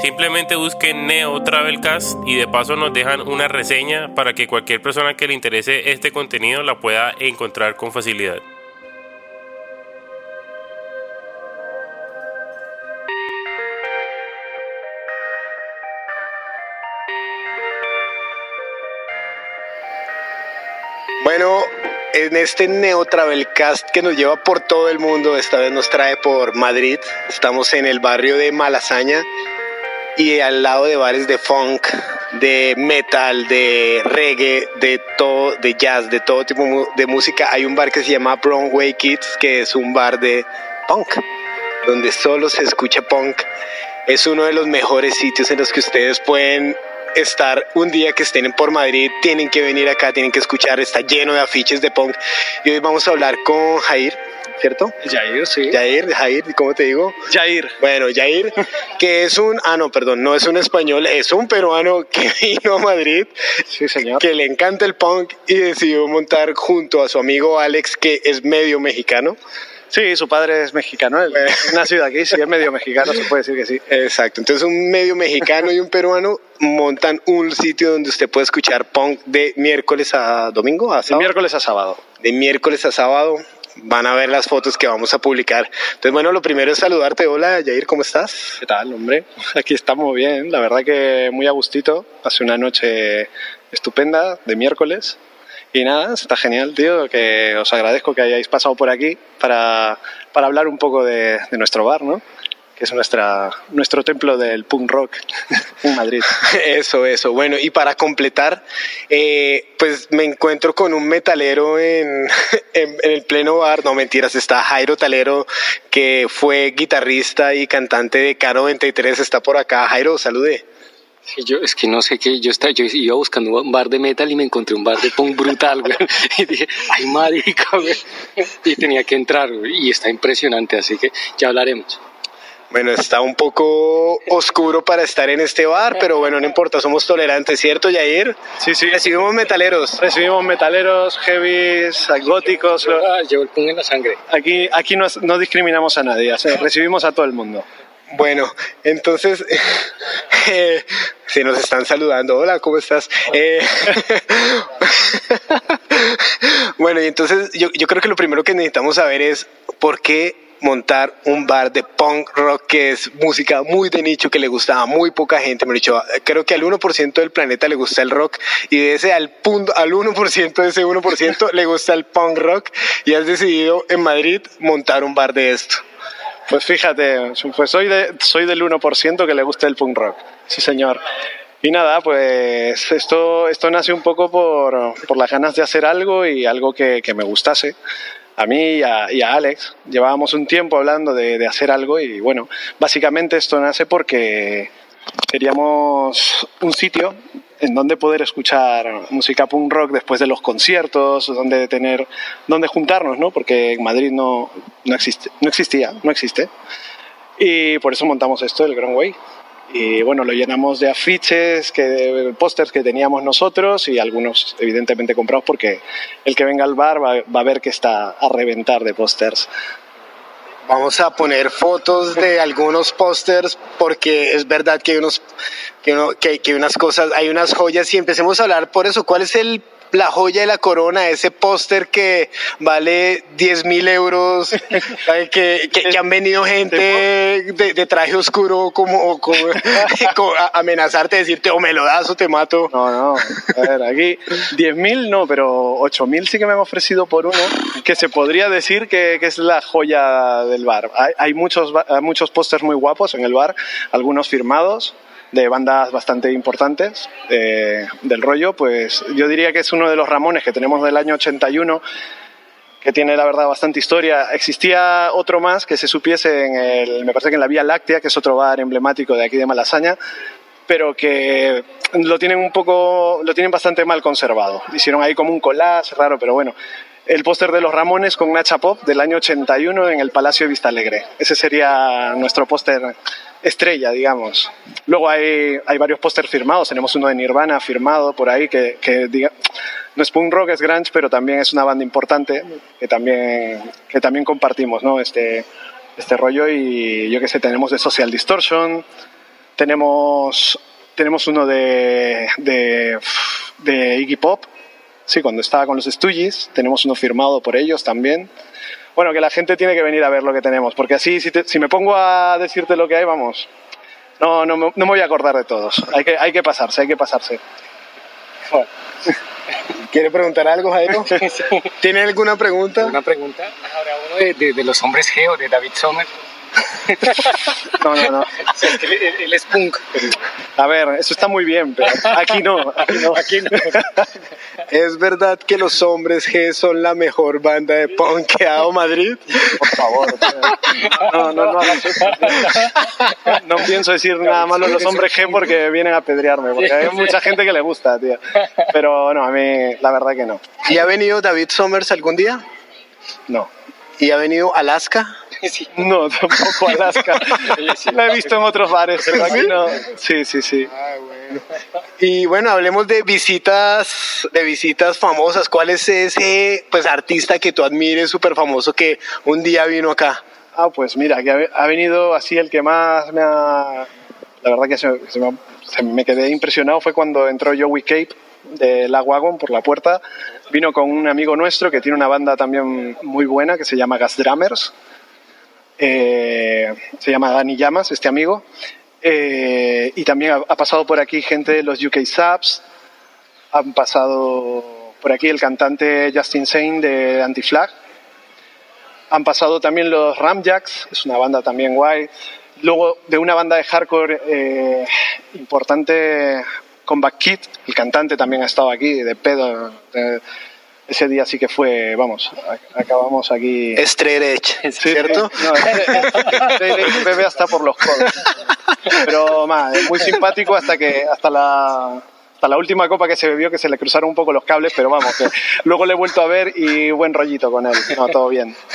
Simplemente busquen Neo Travelcast y de paso nos dejan una reseña para que cualquier persona que le interese este contenido la pueda encontrar con facilidad. Bueno, en este Neo Travelcast que nos lleva por todo el mundo, esta vez nos trae por Madrid. Estamos en el barrio de Malasaña y al lado de bares de funk, de metal, de reggae, de todo, de jazz, de todo tipo de música, hay un bar que se llama Broadway Kids, que es un bar de punk, donde solo se escucha punk. Es uno de los mejores sitios en los que ustedes pueden estar un día que estén por Madrid, tienen que venir acá, tienen que escuchar, está lleno de afiches de punk. Y hoy vamos a hablar con Jair, ¿cierto? Jair, sí. Jair, Jair, ¿cómo te digo? Jair. Bueno, Jair, que es un, ah, no, perdón, no es un español, es un peruano que vino a Madrid, Sí, señor. que le encanta el punk y decidió montar junto a su amigo Alex, que es medio mexicano. Sí, su padre es mexicano, él nacido aquí, sí, es medio mexicano, se puede decir que sí. Exacto, entonces un medio mexicano y un peruano montan un sitio donde usted puede escuchar punk de miércoles a domingo, a De sábado. miércoles a sábado. de miércoles a sábado. Van a ver las fotos que vamos a publicar. Entonces, bueno, lo primero es saludarte. Hola, Jair, ¿cómo estás? ¿Qué tal, hombre? Aquí estamos bien, la verdad que muy a gustito. Hace una noche estupenda de miércoles. Y nada, está genial, tío, que os agradezco que hayáis pasado por aquí para, para hablar un poco de, de nuestro bar, ¿no? Que es nuestra, nuestro templo del punk rock en Madrid. Eso, eso. Bueno, y para completar, eh, pues me encuentro con un metalero en, en, en el pleno bar. No, mentiras, está Jairo Talero, que fue guitarrista y cantante de K93. Está por acá. Jairo, salude. Sí, yo es que no sé qué, yo estaba, yo iba buscando un bar de metal y me encontré un bar de punk brutal, güey. Y dije, ay marica, güey. Y tenía que entrar, güey. Y está impresionante, así que ya hablaremos. Bueno, está un poco oscuro para estar en este bar, pero bueno, no importa, somos tolerantes, ¿cierto, Jair? Sí, sí. Recibimos metaleros. Recibimos metaleros, heavies, góticos. Ah, llevo el punk en la sangre. Aquí, aquí no, no discriminamos a nadie, o sea, recibimos a todo el mundo. Bueno, entonces, eh, se nos están saludando. Hola, ¿cómo estás? Eh, bueno, y entonces yo, yo creo que lo primero que necesitamos saber es por qué montar un bar de punk rock que es música muy de nicho que le gusta a muy poca gente. Me dicho, creo que al 1% del planeta le gusta el rock y de ese al punto, al 1% de ese 1% le gusta el punk rock y has decidido en Madrid montar un bar de esto. Pues fíjate, pues soy, de, soy del 1% que le gusta el punk rock. Sí, señor. Y nada, pues esto, esto nace un poco por, por las ganas de hacer algo y algo que, que me gustase. A mí y a, Alex llevábamos un tiempo hablando de, de hacer algo y bueno, básicamente esto nace porque queríamos un sitio en donde poder escuchar música punk rock después de los conciertos, donde tener, donde juntarnos, ¿no? Porque en Madrid no, no, existe, no existía, no existe. Y por eso montamos esto, el Grand Way. Y bueno, lo llenamos de afiches, que, pósters que teníamos nosotros y algunos evidentemente comprados porque el que venga al bar va, a ver que está a reventar de pósters. Vamos a poner fotos de algunos pósters porque es verdad que hay unos que, uno, que, que unas cosas, hay unas joyas y empecemos a hablar por eso. ¿Cuál es el la joya de la corona, ese póster que vale 10 mil euros, que, que, que, han venido gente de, de traje oscuro como, como, como a amenazarte, decirte o me lo das o te mato. No, no, a ver, aquí 10 mil no, pero 8 mil sí que me han ofrecido por uno, que se podría decir que, que es la joya del bar. Hay, hay muchos, muchos pósters muy guapos en el bar, algunos firmados de bandas bastante importantes eh, del rollo, pues yo diría que es uno de los Ramones que tenemos del año 81, que tiene la verdad bastante historia. Existía otro más que se supiese en el, me parece que en la Vía Láctea, que es otro bar emblemático de aquí de Malasaña, pero que lo tienen un poco, lo tienen bastante mal conservado. Hicieron ahí como un collage raro, pero bueno. El póster de los Ramones con Nacha Pop del año 81 en el Palacio de Vista Alegre. Ese sería nuestro póster estrella, digamos. Luego hay, hay varios pósters firmados. Tenemos uno de Nirvana firmado por ahí que, que diga, no es punk rock, es grunge, pero también es una banda importante que también, que también compartimos, ¿no? Este, este rollo y yo qué sé, tenemos de Social Distortion, tenemos, tenemos uno de, de, de Iggy Pop, sí, cuando estaba con los Stooges, tenemos uno firmado por ellos también. Bueno, que la gente tiene que venir a ver lo que tenemos, porque así, si, te- si me pongo a decirte lo que hay, vamos, no, no, me- no me voy a acordar de todos. Hay que, hay que pasarse, hay que pasarse. Bueno. ¿Quiere preguntar algo, Jairo? ¿Tiene alguna pregunta? Una pregunta. Ahora uno de, de- de los hombres G o de David Sommer. No, no, no. él, él- él es punk. A ver, eso está muy bien, pero aquí no. Aquí no. Aquí no. ¿Es verdad que los hombres G son la mejor banda de punk que ha dado Madrid? Por favor. tío. No, no, no. No pienso decir nada malo de los hombres G porque vienen a apedrearme, porque hay mucha gente que le gusta, tío. Pero no, a mí la verdad que no. ¿Y ha venido David Somers algún día? No. ¿Y ha venido Alaska? Sí. No, tampoco Alaska. La he visto en otros bares, pero aquí no. Sí, sí, sí. Y bueno, hablemos de visitas, de visitas famosas. ¿Cuál es ese pues artista que tú admires, súper famoso, que un día vino acá? Ah, pues mira, que ha ha venido así el que más me ha... La verdad que se, se me, se me quedé impresionado fue cuando entró Joey Cape de La Wagon por la puerta. Vino con un amigo nuestro que tiene una banda también muy buena que se llama Gas Drummers. Eh, se llama Dani Llamas, este amigo. Eh, y también ha, pasado por aquí gente de los UK Subs. Han pasado por aquí el cantante Justin Sane de Anti-Flag. Han pasado también los Ramjacks, es una banda también guay. Luego de una banda de hardcore eh, importante, Comeback Kid, el cantante también ha estado aquí, de pedo. Ese día sí que fue, vamos, acabamos aquí. Edge, ¿cierto? No, este- este bebe hasta por los codos. Pero más, muy simpático hasta que hasta la hasta la última copa que se bebió que se le cruzaron un poco los cables, pero vamos, que luego le he vuelto a ver y buen rollito con él. No, todo bien.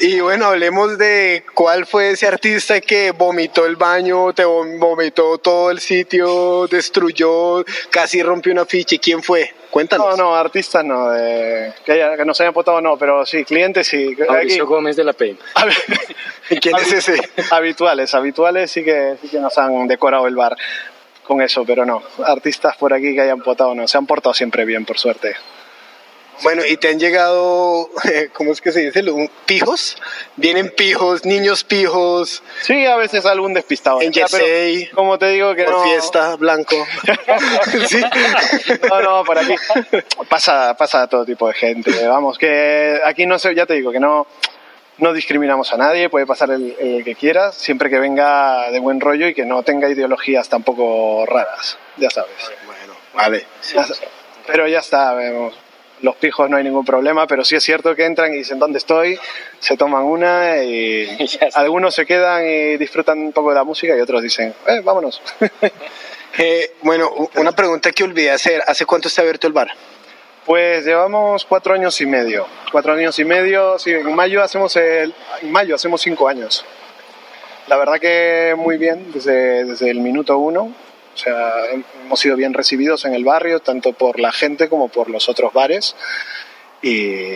Y bueno, hablemos de cuál fue ese artista que vomitó el baño, te vom- vomitó todo el sitio, destruyó, casi rompió una ficha. ¿Quién fue? Cuéntanos. No, no, artistas no, de, que, haya- que nos hayan votado no, pero sí, clientes sí. Aquí- Mauricio Gómez de la ver, ¿Y quién es ese? habituales, habituales sí que, sí que nos han decorado el bar con eso, pero no, artistas por aquí que hayan votado no, se han portado siempre bien, por suerte. Bueno, y te han llegado, ¿cómo es que se dice? ¿Un- ¿Pijos? Vienen pijos, niños pijos, Sí, a veces algún despistado. En Ya, pero jersey, Como te digo que por no, fiesta, blanco. sí. No, no, por aquí pasa, pasa todo tipo de gente. Vamos, que aquí no sé, ya te digo que no, no discriminamos a nadie, puede pasar el, el que quiera, siempre que venga de buen rollo y que no tenga ideologías tampoco raras, ya sabes. Bueno, vale. Ya pero ya está, vemos. Los pijos no hay ningún problema, pero sí es cierto que entran y dicen dónde estoy, se toman una y algunos se quedan y disfrutan un poco de la música y otros dicen, eh, vámonos. Eh, bueno, una pregunta que olvidé hacer. ¿Hace cuánto está abierto el bar? Pues llevamos cuatro años y medio. Cuatro años y medio, sí, en mayo hacemos el, en mayo hacemos cinco años. La verdad que muy bien, desde, desde el minuto uno. O sea, hemos sido bien recibidos en el barrio, tanto por la gente como por los otros bares. Y,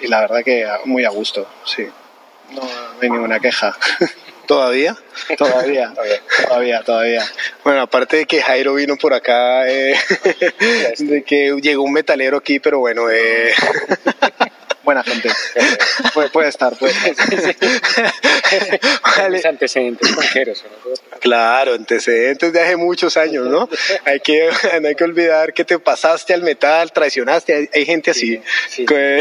y la verdad que muy a gusto, sí. No, no hay ninguna queja. ¿Todavía? todavía, todavía, todavía. Bueno, aparte de que Jairo vino por acá, eh, de que llegó un metalero aquí, pero bueno, eh, Buena gente. Puede, puede estar, puede estar. vale. Mis antecedentes conqueros. ¿no? Claro, antecedentes de hace muchos años, ¿no? Hay que, no hay que olvidar que te pasaste al metal, traicionaste, hay, hay gente así. Sí. Que,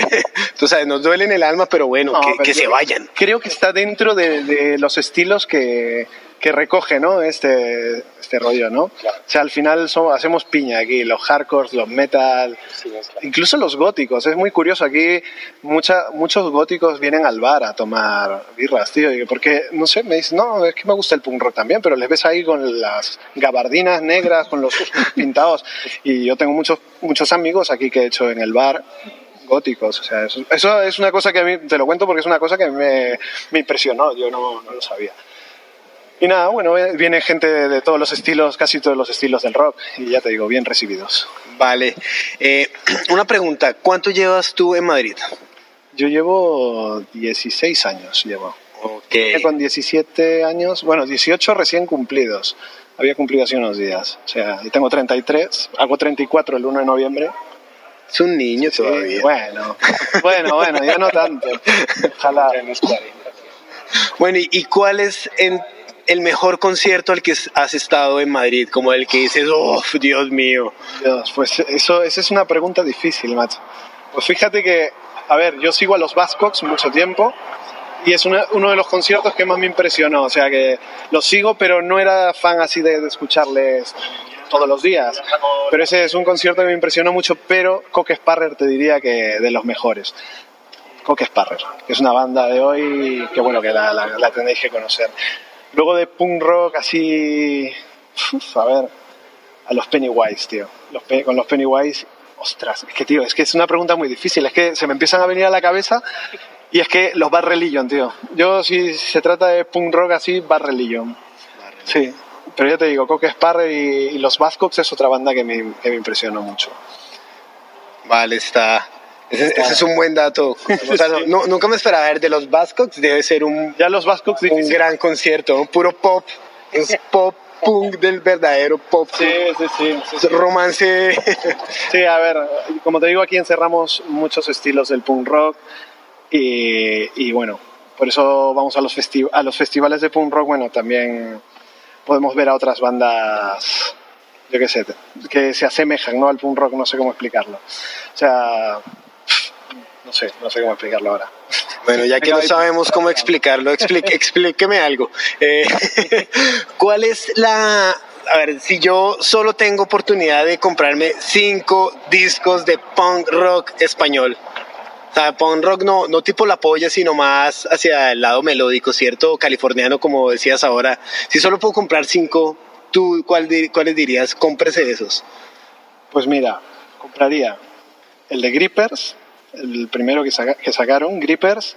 tú sabes, nos duele en el alma, pero bueno, No, que, pero que yo se vayan. Creo que está dentro de, de los estilos que, que recoge, ¿no? Este, este rollo, ¿no? O sea, al final somos- hacemos piña aquí, los hardcores, los metal, incluso los góticos. Es muy curioso, aquí mucha, muchos góticos vienen al bar a tomar birras, tío, porque, no sé, me dicen, no, es que me gusta el punk rock también, pero les ves ahí con las gabardinas negras, con los pintados, y yo tengo muchos, muchos amigos aquí que he hecho en el bar góticos, o sea, eso, eso es una cosa que a mí, te lo cuento porque es una cosa que me, me impresionó, yo no, no lo sabía. Y nada, bueno, eh, viene gente de, todos los estilos, casi todos los estilos del rock, y ya te digo, bien recibidos. Vale. Eh, una pregunta, ¿cuánto llevas tú en Madrid? Yo llevo 16 años, llevo. Ok. Con 17 años, bueno, 18 recién cumplidos. Había cumplido hace unos días. O sea, y tengo 33, hago 34 el 1 de noviembre. Es un niño Sí, todavía. bueno, bueno, bueno, ya no tanto. Ojalá. Bueno, ¿y, y cuál es en- el mejor concierto al que has estado en Madrid? Como el que dices, oh, Dios mío. Dios, pues eso, esa es una pregunta difícil, macho. Pues fíjate que, a ver, yo sigo a los Bascocks mucho tiempo y es uno de los conciertos que más me impresionó. O sea que los sigo, pero no era fan así de, de escucharles todos los días. Pero ese es un concierto que me impresionó mucho, pero Coque Sparrer te diría que de los mejores. Coque Sparrer, que es una banda de hoy que bueno, que la, la- la tenéis que conocer. Luego de punk rock así, uf, a ver, a los Pennywise, tío. Los con los Pennywise, ostras, es que, tío, es que es una pregunta muy difícil. Es que se me empiezan a venir a la cabeza y es que los Bad Religion, tío. Yo, si se trata de punk rock así, Bad Religion. Sí, pero ya te digo, Coque Sparrer y, y los Buzzcocks es otra banda que me, que me impresionó mucho. Vale, está. Ese, ese es un buen dato. O sea, no- no- nunca me esperaba ver de los Bascocks. Debe ser un, Ya los Buzzcocks un gran concierto, un puro pop. Es pop punk del verdadero pop. Sí, sí, sí. sí, sí. Romance. Sí, a ver, como te digo, aquí encerramos muchos estilos del punk rock y, y bueno, por eso vamos a los, festi- a los festivales de punk rock, bueno, también podemos ver a otras bandas, yo qué sé, que se asemejan ¿no? al punk rock, no sé cómo explicarlo. O sea, no sé, no sé cómo explicarlo ahora. Bueno, ya que no sabemos cómo explicarlo, explique- explíqueme algo. Eh, ¿Cuál es la... A ver, si yo solo tengo oportunidad de comprarme cinco discos de punk rock español. O sea, punk rock no, no tipo la polla, sino más hacia el lado melódico, ¿cierto? Californiano, como decías ahora. Si solo puedo comprar cinco, ¿tú cuál cuáles dirías? Cómprese esos. Pues mira, compraría el de Grippers, el primero que, saca- que sacaron, Grippers,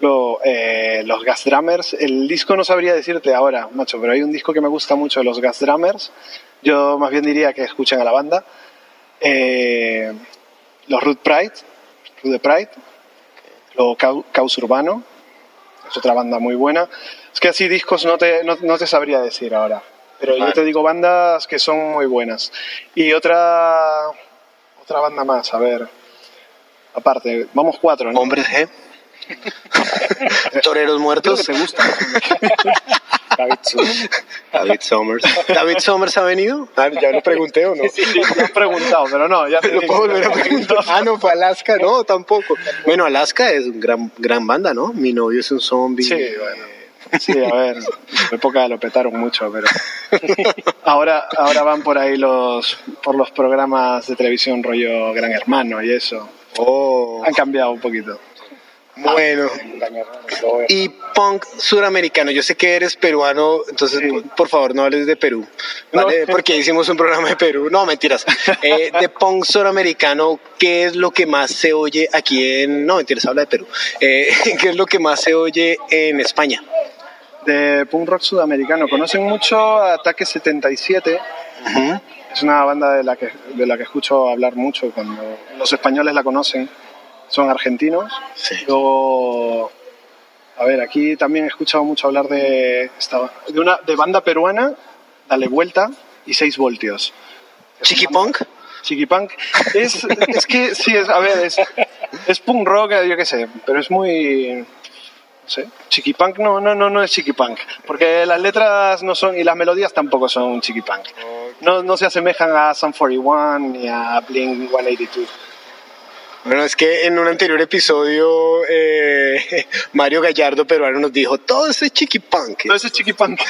lo- eh, los Gas Drummers. El disco no sabría decirte ahora, macho, pero hay un disco que me gusta mucho de los Gas Drummers. Yo más bien diría que escuchen a la banda. Eh, los Root Pride, Root de Pride, Cau- Caos Urbano, es otra banda muy buena. Es que así discos no te, no, no te sabría decir ahora. Pero yo Vale. te digo bandas que son muy buenas. Y otra, otra banda más, a ver. Aparte, vamos cuatro, ¿no? Hombres G. Toreros Creo muertos. que te gusta. David Summers. ¿David Summers ha venido? Ah, ya lo pregunté o no. Sí, sí, me has preguntado, pero no, ya Lo puedo volver a preguntar. Ah, no, fue Alaska. No, tampoco. Bueno, Alaska es una gran, gran banda, ¿no? Mi novio es un zombie. Sí, bueno. Sí, a ver, en época lo petaron mucho, pero ahora, ahora van por ahí los, por los programas de televisión rollo Gran Hermano y eso. Oh, Han cambiado un poquito. bueno. Y punk suramericano. Yo sé que eres peruano, entonces Sí. por, por favor no hables de Perú. ¿vale? No. Porque hicimos un programa de Perú. No, mentiras. Eh, de punk suramericano, ¿qué es lo que más se oye aquí en... No, mentiras, habla de Perú. Eh, ¿Qué es lo que más se oye en España? De punk rock sudamericano, conocen mucho Ataque 77, Es una banda de la que, de la que escucho hablar mucho cuando los españoles la conocen, son argentinos. Sí. Luego, a ver, aquí también he escuchado mucho hablar de, esta, de una de banda peruana, Dale Vuelta y 6 voltios. Chiqui punk. Chiquipunk. Es, es que, sí, es, a ver, es, es punk rock, yo qué sé, pero es muy... No sé, chiquipunk no, no, no, no es chiquipunk, porque las letras no son, y las melodías tampoco son chiquipunk. No, no se asemejan a Sun 41 ni a Blink 182. Bueno, es que en un anterior episodio eh, Mario Gallardo peruano nos dijo todo ese chiquipunk. Todo ese chiquipunk.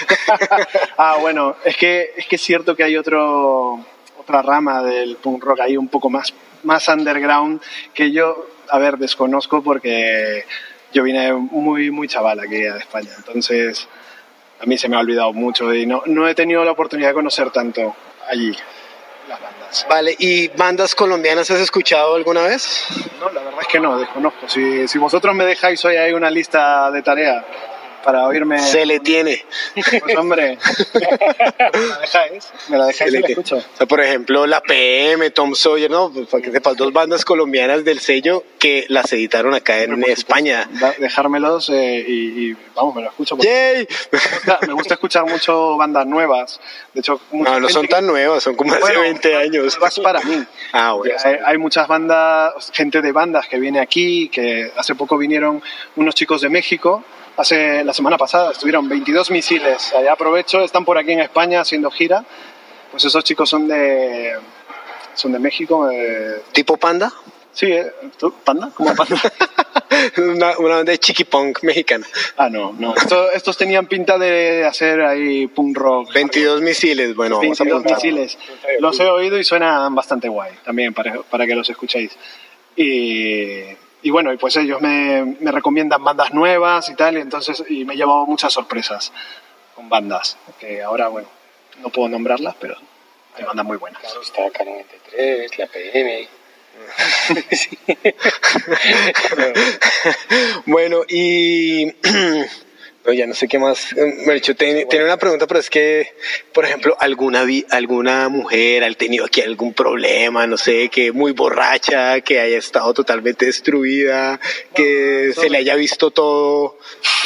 ah, bueno, es que, es que es cierto que hay otro, otra rama del punk rock ahí un poco más, más underground que yo, a ver, desconozco porque yo vine muy, muy chaval aquí a España. Entonces, a mí se me ha olvidado mucho y no, no he tenido la oportunidad de conocer tanto allí las bandas. Vale, ¿y bandas colombianas has escuchado alguna vez? No, la verdad es que no, desconozco. Si, si vosotros me dejáis hoy hay una lista de tarea para oírme. Se le tiene. Pues hombre, me la dejáis, me la dejáis y la escucho. O sea, por ejemplo, la PM, Tom Sawyer, ¿no? Para que sepas, dos bandas colombianas del sello que las editaron acá en España. Dejármelos eh, y, y, vamos, me lo escucho. ¡Yay! Me gusta, me gusta escuchar mucho bandas nuevas. De hecho, No, no son que- tan nuevas, son como hace Bueno, 20 años. nuevas para mí. Ah, bueno. Hay, hay muchas bandas, gente de bandas que viene aquí, que hace poco vinieron unos chicos de México. Hace la semana pasada estuvieron 22 misiles. Allá aprovecho, están por aquí en España haciendo gira. Pues esos chicos son de son de México. eh, ¿Tipo panda? sí, ¿eh? ¿Tú? ¿Panda? ¿Cómo panda? una, una banda de chiquipunk mexicana. ah, no, no. Esto- estos tenían pinta de hacer ahí punk rock. 22 misiles, bueno, vamos a 22 misiles. Los he oído y suenan bastante guay también para, para que los escuchéis. Y, y bueno, y pues ellos me, me recomiendan bandas nuevas y tal, y entonces y me he llevado muchas sorpresas con bandas, que ahora, bueno, no puedo nombrarlas, pero hay bandas muy buenas. Claro, está K93, la PM. Bueno, y ya no sé qué más. Me dicho, ten- tenía una pregunta, pero es que, por ejemplo, alguna vi- alguna mujer ha tenido aquí algún problema, no sé, que muy borracha, que haya estado totalmente destruida, que se le haya visto todo,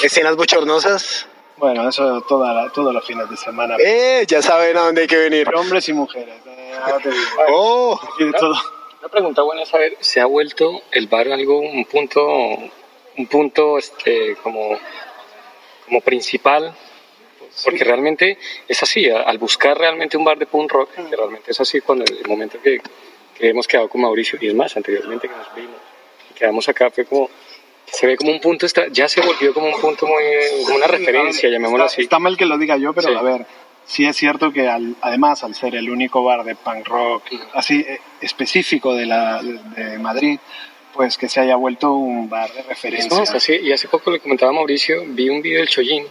escenas bochornosas. Bueno, eso toda la- todos los fines de semana. Eh, ya saben a dónde hay que venir. Hombres y mujeres, eh. Oh, Aquí de todo. Una pregunta buena es saber, ¿se ha vuelto el bar algo, un punto, un punto este, como, como principal? Porque realmente es así, al buscar realmente un bar de punk rock, que realmente es así cuando el momento que, que hemos quedado con Mauricio, y es más, anteriormente que nos vimos, y quedamos acá, fue como, se ve como un punto, ya se volvió como un punto muy, como una referencia, llamémoslo así. Está mal que lo diga yo, pero Sí. a ver, sí es cierto que al- además al ser el único bar de punk rock así eh, específico de, la, de Madrid, pues que se haya vuelto un bar de referencia. más, así, y hace poco le comentaba a Mauricio, vi un video del Chollín,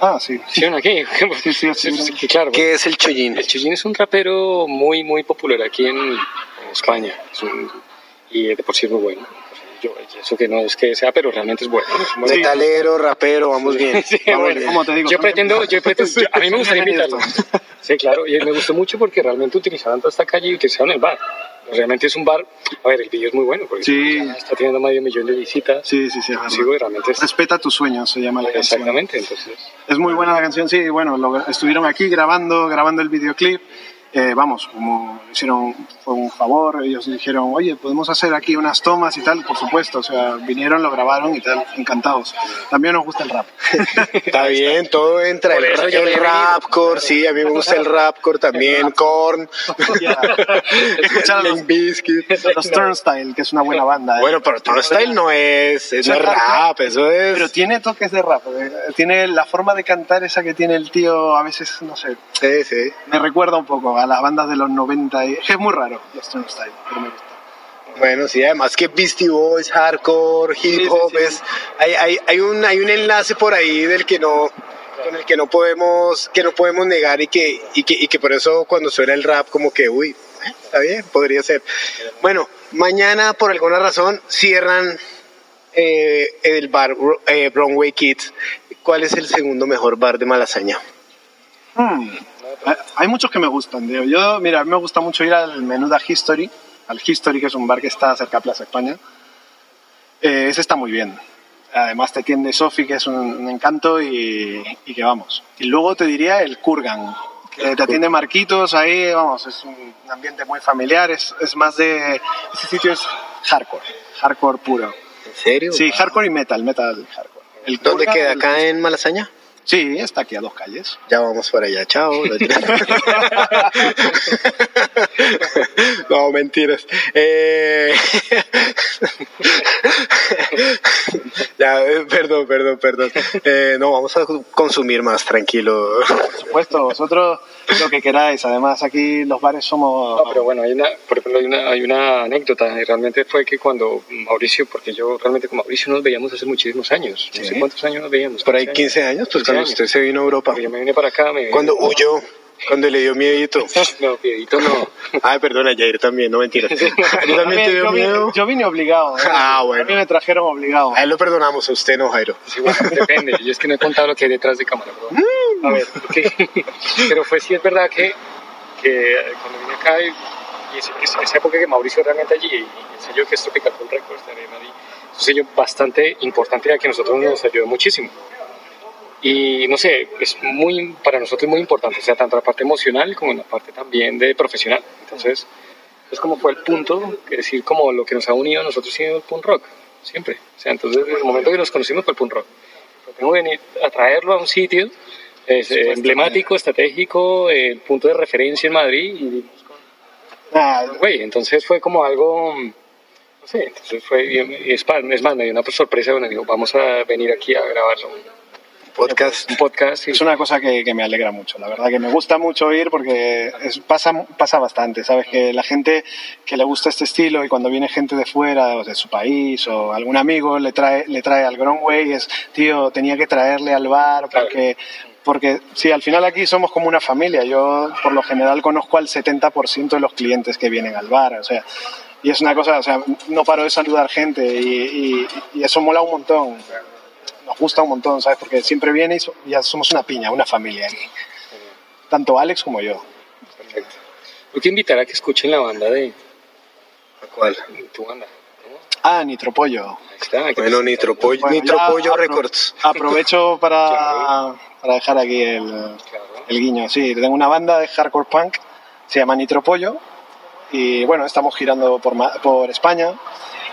Ah, sí. ¿sí aquí? Sí, sí, sí. Sí, claro. ¿qué es el chollín? El Chullín es un rapero muy, muy popular aquí en, en España. Es un- y de por sí es muy bueno. Yo, eso que no es que sea, pero realmente es bueno. Es Metalero, rapero, vamos bien. Sí, vamos bueno, bien. Como te digo, yo pretendo, yo pretendo, yo- a mí me gustaría invitarlo. Sí, claro, y me gustó mucho porque realmente utilizaron toda esta calle y utilizaron el bar. Realmente es un bar, a ver, el video es muy bueno porque Sí. está teniendo medio millón de visitas. Sí, sí, sí. güey, realmente es, Respeta tus sueños, se llama la canción. exactamente, entonces. Es muy buena la canción, sí. Bueno, lo- estuvieron aquí grabando, grabando el videoclip. Eh, vamos, como hicieron, fue un favor, ellos dijeron, oye, podemos hacer aquí unas tomas y tal, por supuesto. O sea, vinieron, lo grabaron y tal, encantados. También nos gusta el rap. Está bien, todo entra. Por El, el rapcore, sí, a mí me gusta el rapcore también, Korn, Escuchar a los, los Turnstile, que es una buena banda. ¿eh? Bueno, pero Turnstile no es, eso es rap, eso es... Pero tiene toques de rap. eh, Tiene la forma de cantar esa que tiene el tío, a veces, no sé, Sí, sí. me recuerda un poco a las bandas de los 90. Y, es muy raro, los Turnstile, pero me gusta. Bueno, sí, además que Beastie Boys, hardcore, hip Sí, sí, hop, sí. es, hay, hay, hay, un, hay un enlace por ahí del que no, con el que no podemos, que no podemos negar y que, y que, y que por eso cuando suena el rap como que, uy, eh, está bien, podría ser. Bueno, mañana por alguna razón cierran eh, el bar eh, Broadway Kids. ¿Cuál es el segundo mejor bar de Malasaña? Hmm. Hay- Hay muchos que me gustan, tío. Yo, mira, a mí me gusta mucho ir al Menuda History, al History, que es un bar que está cerca de Plaza España. Eh, ese está muy bien. Además te atiende Sofi, que es un, un encanto, y, y que vamos. Y luego te diría el Kurgan, que te atiende Marquitos ahí, vamos, es un ambiente muy familiar, es, es más de... Ese sitio es hardcore, hardcore puro. ¿En serio? Sí, hardcore y metal, metal hardcore. El ¿Dónde Kurgan, queda? el- ¿Acá en Malasaña? Sí, está aquí a dos calles. Ya vamos para allá, chao. no, mentiras. Eh, ya, eh, perdón, perdón, perdón. Eh, no, vamos a consumir más, tranquilo. Por supuesto, vosotros lo que queráis. Además, aquí los bares somos... No, pero bueno, hay una, por ejemplo, hay una, hay una anécdota. Y realmente fue que cuando Mauricio, porque yo realmente con Mauricio nos veíamos hace muchísimos años. No sé cuántos años nos veíamos. Por ahí 15 años, pues 15 cuando años. usted se vino a Europa. Yo me vine para acá. Me Cuando huyó, cuando le dio miedito. No, piedito no. Ay, perdona, Jair también, no mentiras. ¿A ti también te dio yo, miedo? vine, yo vine obligado. ¿eh? Ah, bueno. A mí me trajeron obligado. A él lo perdonamos, a usted no, Jairo. Sí, bueno, depende. Yo es que no he contado lo que hay detrás de cámara, bro. A ver, pero fue sí es verdad que, que cuando vine acá y, y es- es- esa época que Mauricio realmente allí y el sello que es Tropical Full Records de Madrid, es un sello bastante importante y que a nosotros nos ayudó muchísimo. Y no sé, es muy, para nosotros muy importante, o sea, tanto la parte emocional como la parte también de profesional. Entonces, es como fue el punto, es decir, como lo que nos ha unido a nosotros sido el punk rock, siempre. O sea, entonces, desde el momento que nos conocimos fue el punk rock. Pero tengo que venir a traerlo a un sitio es, eh, emblemático, estratégico, el punto de referencia en Madrid. Y, Nah, güey, entonces fue como algo, no sé, entonces fue, y es, es más, me dio una sorpresa, bueno, digo, vamos a venir aquí a grabarlo, Podcast. un podcast. y- Es una cosa que, que me alegra mucho, la verdad que me gusta mucho oír porque es- pasa, pasa bastante, ¿sabes? Que la gente que le gusta este estilo y cuando viene gente de fuera o de su país o algún amigo le trae, le trae al Gronway es, tío, tenía que traerle al bar porque, porque sí, al final aquí somos como una familia. Yo por lo general conozco al 70% de los clientes que vienen al bar, o sea, y es una cosa, o sea, no paro de saludar gente y, y- y eso mola un montón nos gusta un montón, ¿sabes? Porque siempre viene y so- ya somos una piña, una familia aquí. Tanto Alex como yo. Perfecto. Yo quiero invitar a que escuchen la banda de ¿Cuál? tu banda. Ah, Nitropollo. Está, que Bueno, Nitropollo, Bueno, Nitropollo apro- Records. Aprovecho para, para dejar aquí el, Claro. el guiño. Sí, tengo una banda de hardcore punk, se llama Nitropollo. Y bueno, estamos girando por, por España.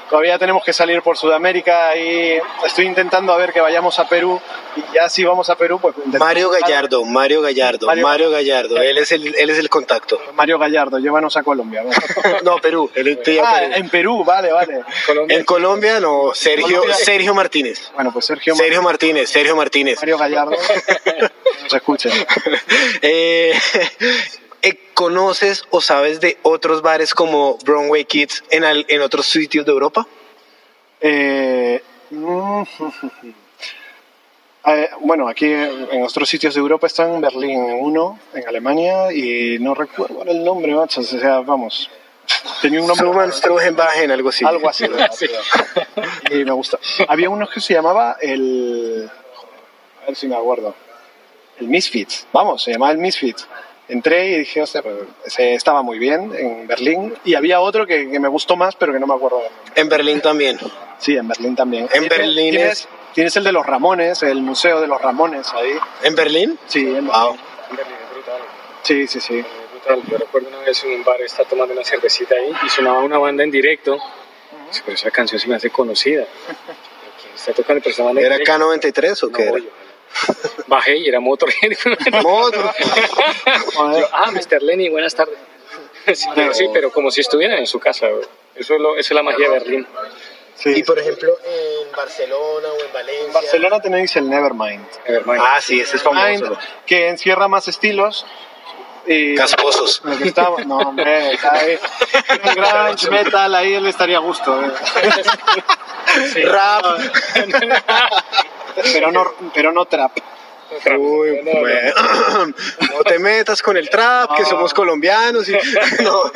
Todavía tenemos que salir por Sudamérica y estoy intentando a ver que vayamos a Perú. Y ya si vamos a Perú, pues... Mario Gallardo, Mario Gallardo, Mario- Mario Gallardo. Él es el, él es el contacto. Mario Gallardo, llévanos a Colombia. No, Perú. Él ah, Perú. en Perú, vale, vale. Colombia. En Colombia no, Sergio, Colombia. Sergio Martínez. Bueno, pues Sergio, Sergio Martínez, Sergio Martínez. Mario Gallardo, nos escuchen. Eh, eh, ¿Conoces o sabes de otros bares como Broadway Kids en, al- en otros sitios de Europa? Eh, mm, eh, bueno, aquí en otros sitios de Europa están en Berlín, en uno, en Alemania, y no recuerdo el nombre, macho. O sea, vamos. Tenía un nombre. Schumann, Strohenbachen, algo así. Algo así. ¿verdad, tío? Y me gusta. Había uno que se llamaba el. A ver si me acuerdo. El Misfits. Vamos, se llamaba el Misfits. Entré y dije, hostia, pues, estaba muy bien en Berlín. Y había otro que, que me gustó más, pero que no me acuerdo. En Berlín también. Sí, en Berlín también. En Berlín es- tienes el de los Ramones, el museo de los Ramones ahí. ¿En Berlín? Sí, en Wow. En Berlín es brutal. Sí, sí, sí. Es brutal. Yo recuerdo una vez en un bar estar tomando una cervecita ahí y sonaba una banda en directo. Dice, Pero esa canción se me hace conocida. ¿Quién está tocando? Pero esa banda ¿Era directo. K93 o No, qué era? yo- Bajé y era Motorhead. Motor. Ah, Mr. Lenny, buenas tardes. Sí, pero, sí, pero como si estuvieran en su casa. Eso es, lo, eso es la magia de Berlín. sí. Y por ejemplo, en Barcelona o en Valencia. en Barcelona tenéis el Nevermind. Nevermind. Ah, sí, ese es Mind, famoso. que encierra más estilos. Y Casposos. está- no, hombre, está ahí. El grunge, metal, ahí él estaría a gusto. ¿eh? Rap. Pero no, pero no trap. Uy, No, no, no. bueno. No te metas con el trap, que No. somos colombianos y, no,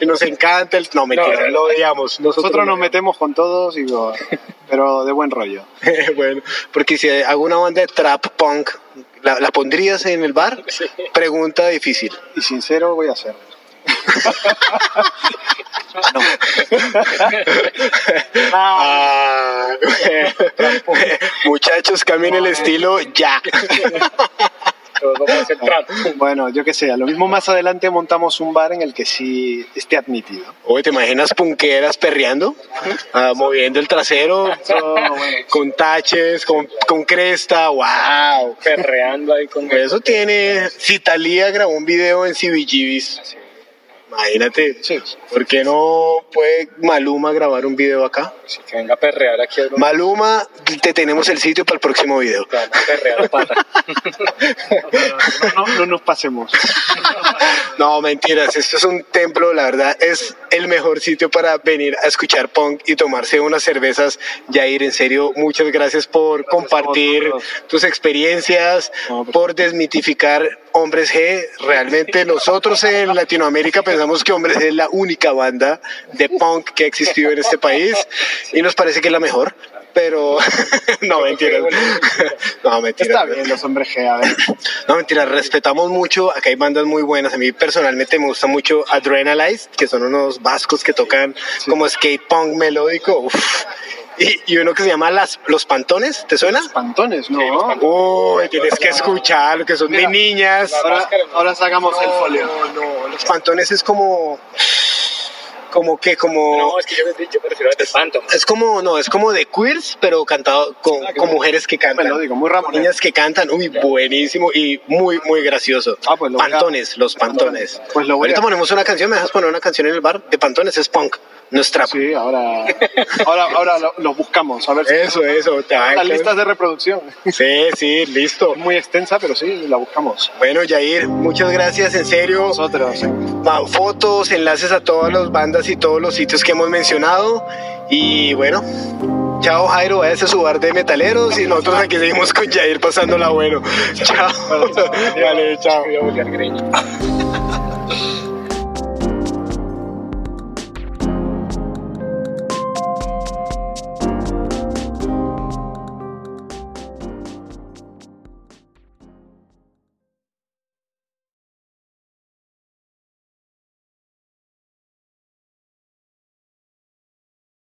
y nos encanta el... No, mentira, No, no. lo odiamos. Nosotros nos no. metemos con todos, y pero de buen rollo. bueno, porque si hago una banda de trap punk, ¿la, la pondrías en el bar? Pregunta difícil. Y sincero voy a ser. No. Ah, muchachos, cambien el estilo ya. Todos vamos a hacer trap. Bueno, yo qué sé, a lo mismo más adelante montamos un bar en el que sí esté admitido. Oye, ¿te imaginas punqueras perreando? Ah, moviendo el trasero, con taches, con, con cresta, wow. Perreando ahí con Eso tiene. Si Talía grabó un video en CBGBs, Imagínate. Sí. ¿Por qué no puede Maluma grabar un video acá? Así que venga a perrear aquí a Maluma, te tenemos el sitio para el próximo video. perrear pata. No, no, no nos pasemos. No, mentiras, esto es un templo, la verdad, es el mejor sitio para venir a escuchar punk y tomarse unas cervezas. Jair, en serio, muchas gracias por compartir tus experiencias, No, por desmitificar Hombres G. Realmente nosotros en Latinoamérica pensamos que Hombres es la única banda de punk que ha existido en este país y nos parece que es la mejor. Pero no, mentiras. No, mentiras. Está bien, los hombres G, a ver. No, mentira, respetamos mucho. Acá hay bandas muy buenas. A mí personalmente me gusta mucho Adrenalize, que son unos vascos que tocan como skate punk melódico. Uf. Y, y uno que se llama Las, Los Pantones, ¿te suena? Pantones, ¿no? Uy, tienes que escuchar lo que son de Mira, niñas. Ahora, ahora sacamos el folio. No, no, Los Pantones es como. Como que, como. No, es que yo, yo prefiero de Phantom. Es como, no, es como de queers, pero cantado con, con mujeres que cantan. Melódico, muy Ramones. Niñas que cantan, uy, buenísimo y muy, muy gracioso. Ah, pues lo a- pantones, los pantones. Pues lo Ahorita a- ponemos una canción, me dejas poner una canción en el bar de pantones, es punk, no es trap. Sí, ahora, ahora, ahora lo, lo buscamos. A ver si Eso, eso. te a las listas de reproducción. Sí, sí, listo. Es muy extensa, pero sí, la buscamos. Bueno, Jair, muchas gracias, en serio. Nosotros. Fotos, enlaces a todas las bandas y todos los sitios que hemos mencionado. Y bueno, chao Jairo, a su bar de metaleros y nosotros aquí seguimos con Jair pasándola bueno. Chao. Vale, chao.